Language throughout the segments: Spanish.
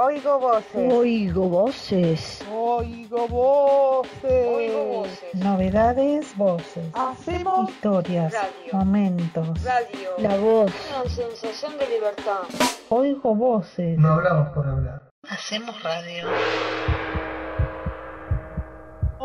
Oigo voces. Oigo voces. Oigo voces. Oigo voces. Novedades, voces. Hacemos Historias, Radio. momentos. Radio. La voz. Una sensación de libertad. Oigo voces. No hablamos por hablar. Hacemos radio.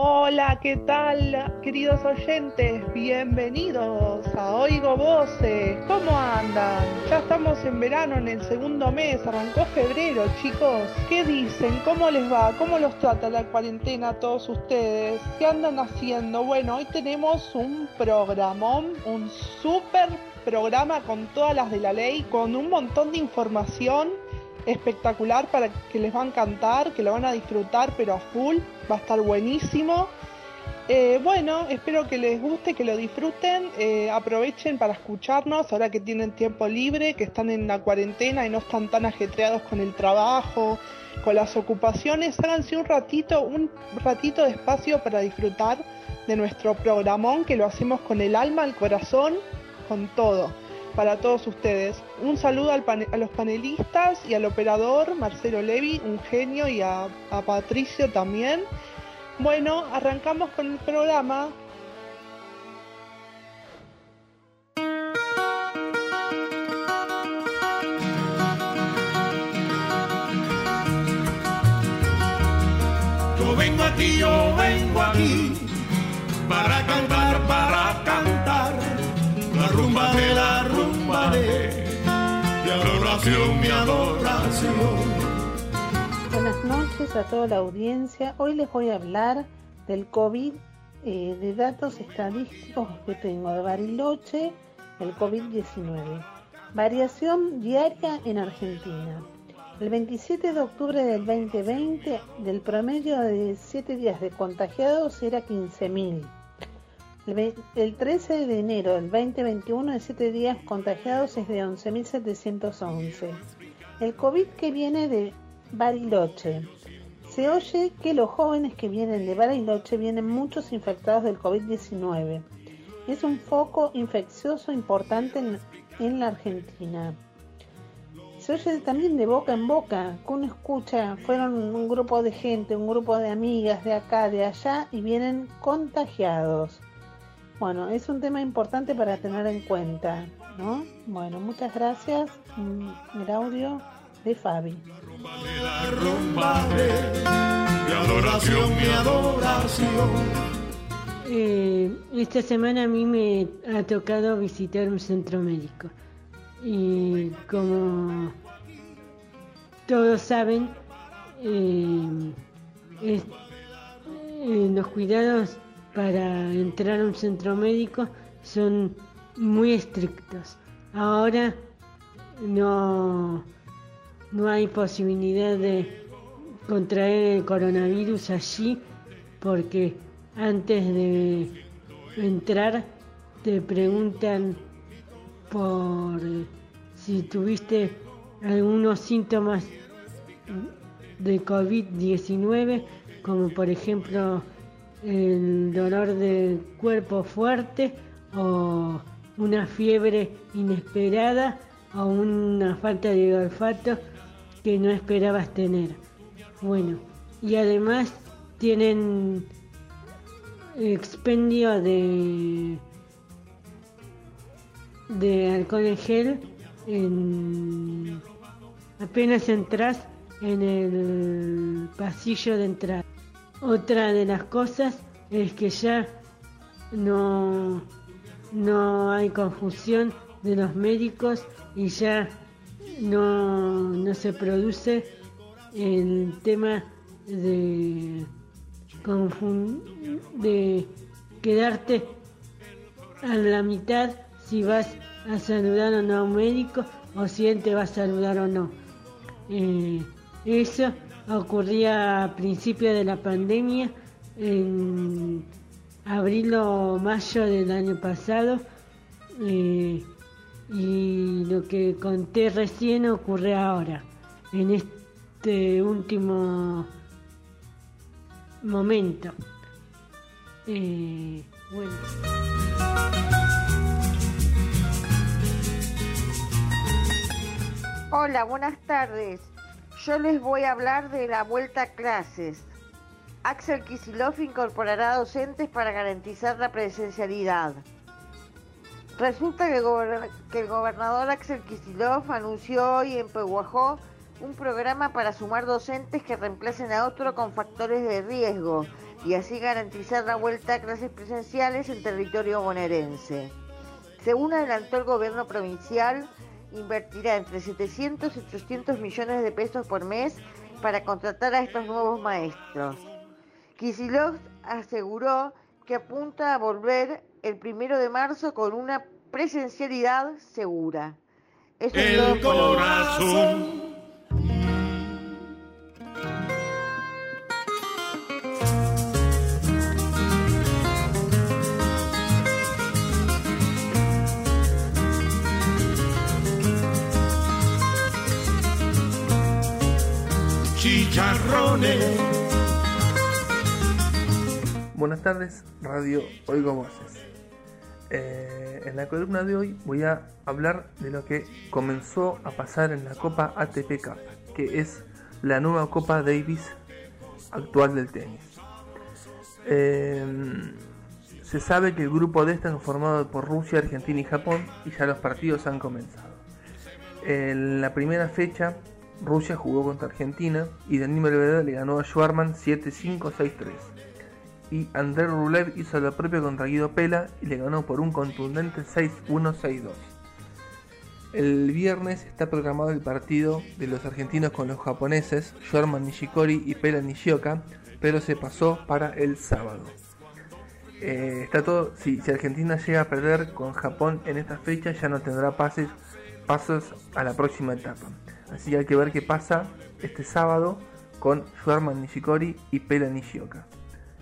Hola, ¿qué tal, queridos oyentes? Bienvenidos a Oigo Voces. ¿Cómo andan? Ya estamos en verano, en el segundo mes, arrancó febrero, chicos. ¿Qué dicen? ¿Cómo les va? ¿Cómo los trata la cuarentena a todos ustedes? ¿Qué andan haciendo? Bueno, hoy tenemos un programón, un súper programa con todas las de la ley, con un montón de información espectacular para que les va a encantar, que lo van a disfrutar pero a full, va a estar buenísimo. Eh, bueno, espero que les guste, que lo disfruten, eh, aprovechen para escucharnos ahora que tienen tiempo libre, que están en la cuarentena y no están tan ajetreados con el trabajo, con las ocupaciones, háganse un ratito, un ratito de espacio para disfrutar de nuestro programón que lo hacemos con el alma, el corazón, con todo para todos ustedes. Un saludo al a los panelistas y al operador Marcelo Levi, un genio, y a, a Patricio también. Bueno, arrancamos con el programa. Yo vengo aquí, yo vengo aquí para Buenas noches a toda la audiencia. Hoy les voy a hablar del COVID, eh, de datos estadísticos que tengo de Bariloche, el COVID-19. Variación diaria en Argentina. El 27 de octubre del 2020, del promedio de 7 días de contagiados era 15.000. El, ve- el 13 de enero del 2021, de 7 días contagiados es de 11.711. El COVID que viene de Bariloche. Se oye que los jóvenes que vienen de Bariloche vienen muchos infectados del COVID-19. Es un foco infeccioso importante en, en la Argentina. Se oye también de boca en boca, que uno escucha, fueron un grupo de gente, un grupo de amigas de acá, de allá, y vienen contagiados. Bueno, es un tema importante para tener en cuenta, ¿no? Bueno, muchas gracias. Mm, El audio de Fabi. De la rumba de mi adoración, mi adoración. Eh, esta semana a mí me ha tocado visitar un centro médico y como todos saben, eh, es- eh, los cuidados para entrar a un centro médico son muy estrictos. Ahora no, no hay posibilidad de contraer el coronavirus allí porque antes de entrar te preguntan por si tuviste algunos síntomas de COVID-19, como por ejemplo el dolor de cuerpo fuerte o una fiebre inesperada o una falta de olfato que no esperabas tener. Bueno, y además tienen expendio de de alcohol en gel en apenas entras en el pasillo de entrada. Otra de las cosas es que ya no, no hay confusión de los médicos y ya no, no se produce el tema de, de quedarte a la mitad si vas a saludar o no a un médico o si él te va a saludar o no. Eh, eso ocurría a principio de la pandemia, en abril o mayo del año pasado, eh, y lo que conté recién ocurre ahora, en este último momento. Eh, bueno. Hola, buenas tardes. Yo les voy a hablar de la vuelta a clases. Axel Kisilov incorporará docentes para garantizar la presencialidad. Resulta que el, gobernador Axel Kisilov anunció hoy en Pehuajó un programa para sumar docentes que reemplacen a otro con factores de riesgo y así garantizar la vuelta a clases presenciales en territorio bonaerense. Según adelantó el gobierno provincial, invertirá entre 700 y 800 millones de pesos por mes para contratar a estos nuevos maestros. Kisilov aseguró que apunta a volver el primero de marzo con una presencialidad segura. Eso es todo El corazón. Buenas tardes, Radio Oigo Voces. Eh, en la columna de hoy voy a hablar de lo que comenzó a pasar en la Copa ATP Cup, que es la nueva Copa Davis actual del tenis. Eh, se sabe que el grupo D está conformado por Rusia, Argentina y Japón y ya los partidos han comenzado. En la primera fecha, Rusia jugó contra Argentina y Daniil Medvedev le ganó a Schwarman 7-5, 6-3 y André Rublev hizo lo propio contra Guido Pela y le ganó por un contundente 6-1-6-2. El viernes está programado el partido de los argentinos con los japoneses, Shorman Nishikori y Pela Nishioka, pero se pasó para el sábado. Eh, está todo, si, si Argentina llega a perder con Japón en esta fecha ya no tendrá pases, pasos a la próxima etapa. Así que hay que ver qué pasa este sábado con Shorman Nishikori y Pela Nishioka.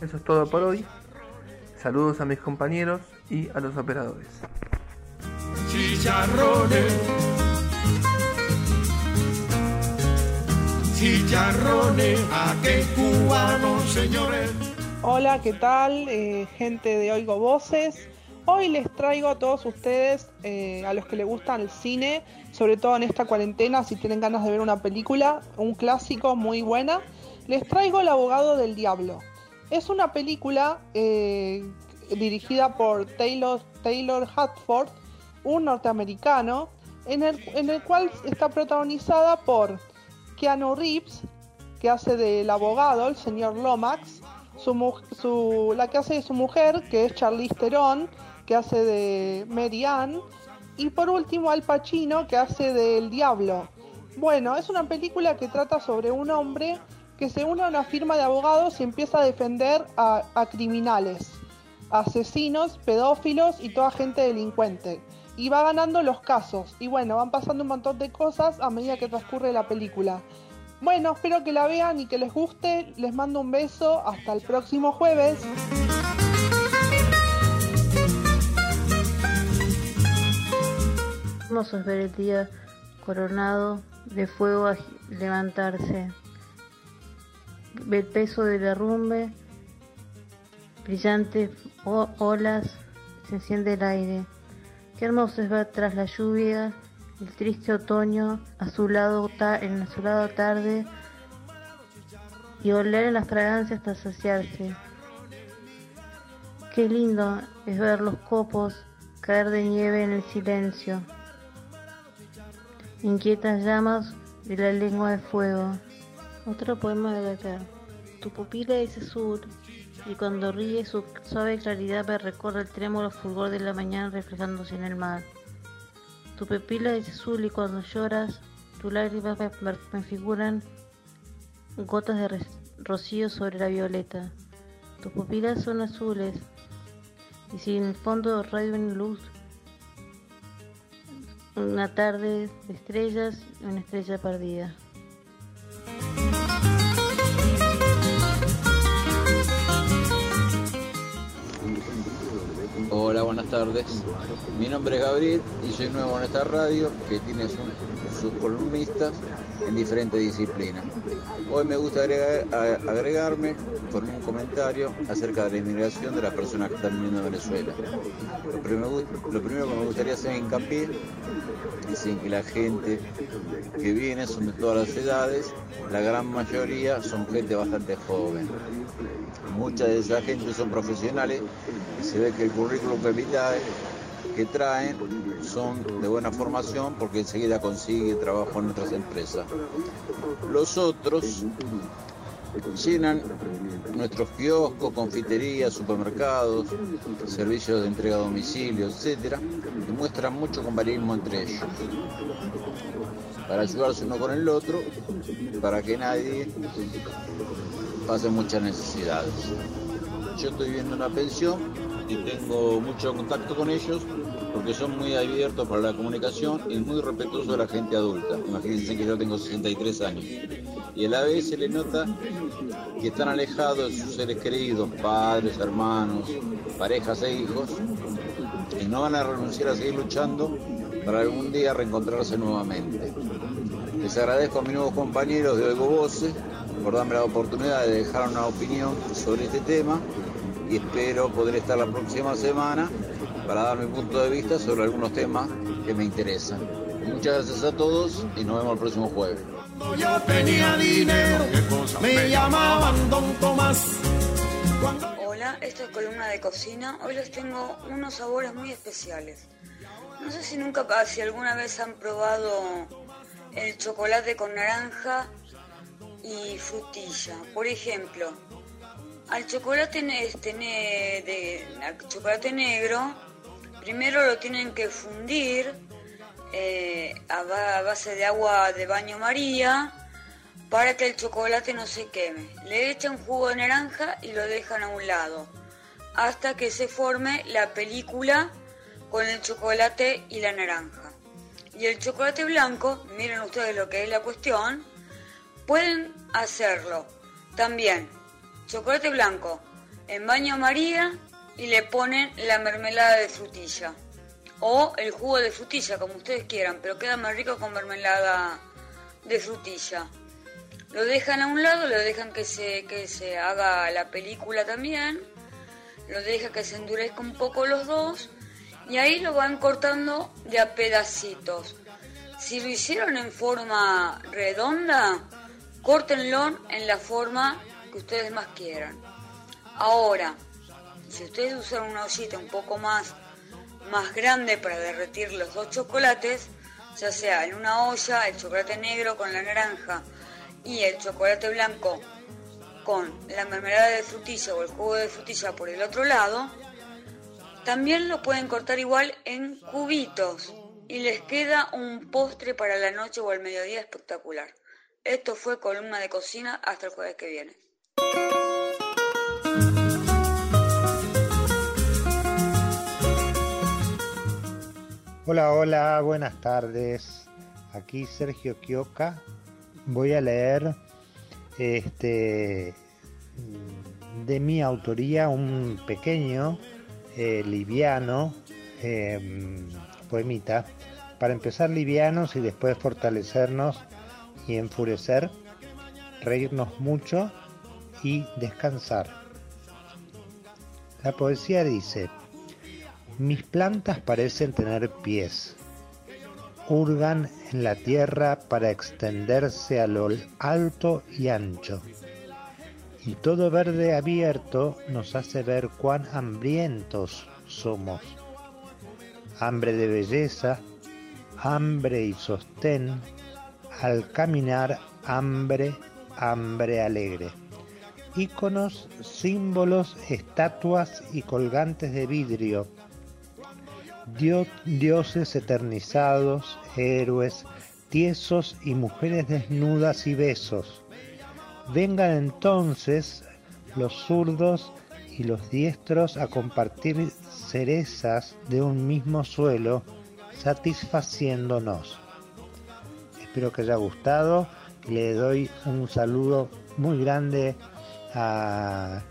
Eso es todo por hoy. Saludos a mis compañeros y a los operadores. Chicharrones. Chicharrones. A qué cubanos, señores. Hola, ¿qué tal? Eh, gente de Oigo Voces. Hoy les traigo a todos ustedes, eh, a los que les gustan el cine, sobre todo en esta cuarentena, si tienen ganas de ver una película, un clásico muy buena, les traigo El abogado del diablo. Es una película eh, dirigida por Taylor, Taylor Hatford, un norteamericano, en el, en el cual está protagonizada por Keanu Reeves, que hace del abogado, el señor Lomax, su, su- la que hace de su mujer, que es Charlize Theron, que hace de Mary Ann, y por último Al Pacino, que hace del Diablo. Bueno, es una película que trata sobre un hombre que se une a una firma de abogados y empieza a defender a, a criminales, asesinos, pedófilos y toda gente delincuente. Y va ganando los casos. Y bueno, van pasando un montón de cosas a medida que transcurre la película. Bueno, espero que la vean y que les guste. Les mando un beso. Hasta el próximo jueves. Hermoso es ver el día coronado de fuego agi- levantarse. El peso del derrumbe, brillantes olas, se enciende el aire. Qué hermoso es ver tras la lluvia el triste otoño azulado en azulado tarde y oler las fragancias hasta saciarse. Qué lindo es ver los copos caer de nieve en el silencio. Inquietas llamas de la lengua de fuego. Otro poema de Dakar. Tu pupila es azul y cuando ríe su suave claridad me recorre el trémulo fulgor de la mañana reflejándose en el mar. Tu pupila es azul y cuando lloras tus lágrimas me, figuran gotas de rocío sobre la violeta. Tus pupilas son azules y si en el fondo radian luz una tarde de estrellas una estrella perdida. Hola, buenas tardes. Mi nombre es Gabriel y soy nuevo en esta radio que tiene sus columnistas en diferentes disciplinas. Hoy me gusta agregar- a- agregarme con un comentario acerca de la inmigración de las personas que están viviendo en Venezuela. Lo primero, lo primero que me gustaría hacer hincapié es en que la gente que viene son de todas las edades, la gran mayoría son gente bastante joven. Mucha de esa gente son profesionales y se ve que el currículum vitae que traen son de buena formación porque enseguida consigue trabajo en otras empresas. Los otros llenan nuestros kioscos, confiterías, supermercados, servicios de entrega a domicilio, etcétera, y muestran mucho compañerismo entre ellos. Para ayudarse uno con el otro, para que nadie pase muchas necesidades. Yo estoy viendo una pensión y tengo mucho contacto con ellos porque son muy abiertos para la comunicación y muy respetuosos de la gente adulta. Imagínense que yo tengo 63 años. Y a la vez se les nota que están alejados de sus seres queridos, padres, hermanos, parejas e hijos, y no van a renunciar a seguir luchando para algún día reencontrarse nuevamente. Les agradezco a mis nuevos compañeros de Oigo Voces por darme la oportunidad de dejar una opinión sobre este tema y espero poder estar la próxima semana para dar mi punto de vista sobre algunos temas que me interesan. Muchas gracias a todos y nos vemos el próximo jueves. Yo tenía dinero, me llamaban Don Tomás. Hola, esto es Columna de Cocina. Hoy les tengo unos sabores muy especiales. No sé si nunca, si alguna vez han probado el chocolate con naranja y frutilla. Por ejemplo, al chocolate, ne- este, al chocolate negro, primero lo tienen que fundir eh, a, a base de agua de baño María para que el chocolate no se queme. Le echan jugo de naranja y lo dejan a un lado hasta que se forme la película con el chocolate y la naranja. Y el chocolate blanco, miren ustedes lo que es la cuestión, pueden hacerlo también. Chocolate blanco en baño María y le ponen la mermelada de frutilla o el jugo de frutilla, como ustedes quieran, pero queda más rico con mermelada de frutilla. Lo dejan a un lado, lo dejan que se, que se haga la película también, lo dejan que se endurezca un poco los dos y ahí lo van cortando de a pedacitos. Si lo hicieron en forma redonda, córtenlo en la forma que ustedes más quieran. Ahora, si ustedes usan una ollita un poco más, más grande para derretir los dos chocolates, ya sea en una olla el chocolate negro con la naranja y el chocolate blanco con la mermelada de frutilla o el jugo de frutilla por el otro lado, también lo pueden cortar igual en cubitos y les queda un postre para la noche o al mediodía espectacular. Esto fue columna de cocina hasta el jueves que viene. Hola, hola, buenas tardes. Aquí Sergio Quioca. Voy a leer este de mi autoría un pequeño, eh, liviano eh, poemita. Para empezar livianos y después fortalecernos y enfurecer, reírnos mucho y descansar. La poesía dice, mis plantas parecen tener pies. Hurgan en la tierra para extenderse a lo alto y ancho. Y todo verde abierto nos hace ver cuán hambrientos somos. Hambre de belleza, hambre y sostén, al caminar hambre, hambre alegre. Íconos, símbolos, estatuas y colgantes de vidrio Dio- dioses eternizados, héroes, tiesos y mujeres desnudas y besos. Vengan entonces los zurdos y los diestros a compartir cerezas de un mismo suelo, satisfaciéndonos. Espero que haya gustado. Le doy un saludo muy grande a,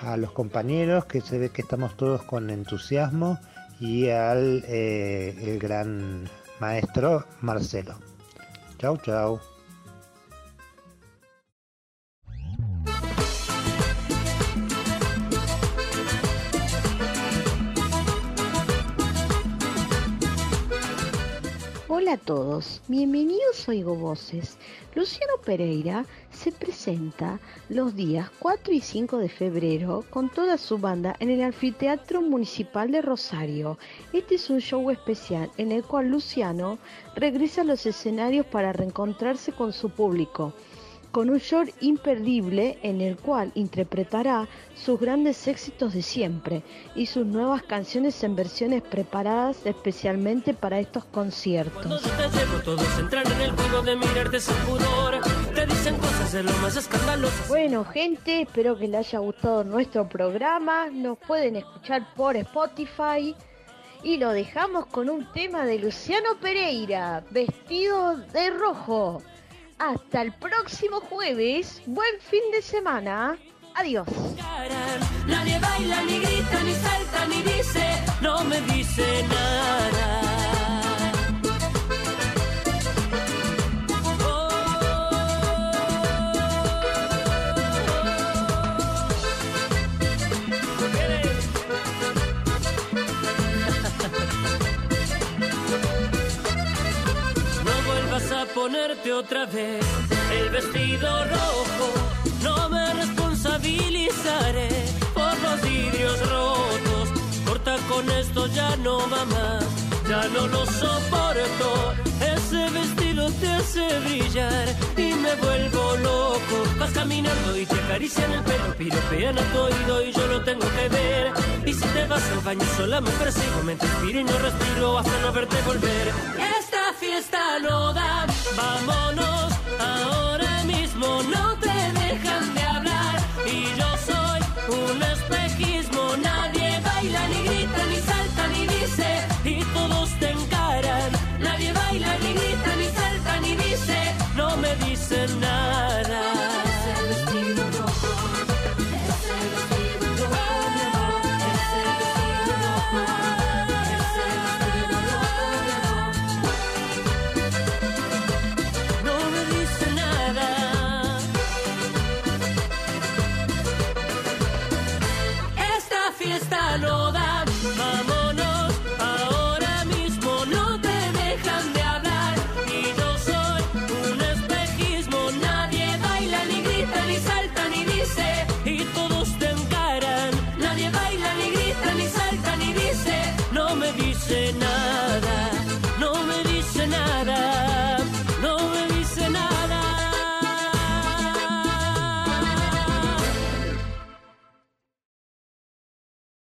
a los compañeros, que se ve que estamos todos con entusiasmo y al eh, el gran maestro Marcelo. Chau, chau. Bienvenidos Oigo Voces. Luciano Pereira se presenta los días 4 y 5 de febrero con toda su banda en el Anfiteatro Municipal de Rosario. Este es un show especial en el cual Luciano regresa a los escenarios para reencontrarse con su público con un show imperdible en el cual interpretará sus grandes éxitos de siempre y sus nuevas canciones en versiones preparadas especialmente para estos conciertos. Cuando yo te llevo, todos entran en el juego de mirarte sin pudor. Te dicen cosas de lo más escandalosas. Bueno, gente, espero que les haya gustado nuestro programa. Nos pueden escuchar por Spotify. Y lo dejamos con un tema de Luciano Pereira, vestido de rojo. Hasta el próximo jueves. Buen fin de semana. Adiós. A ponerte otra vez el vestido rojo. No me responsabilizaré por los vidrios rotos. Corta con esto, ya no va más. Ya no lo soporto. Ese vestido te hace brillar y me vuelvo loco. Vas caminando y te acarician el pelo, piropean a tu oído y yo lo tengo que ver. Y si te vas al baño sola me persigo, me inspiro y no respiro hasta no verte volver. Esta fiesta no da, vámonos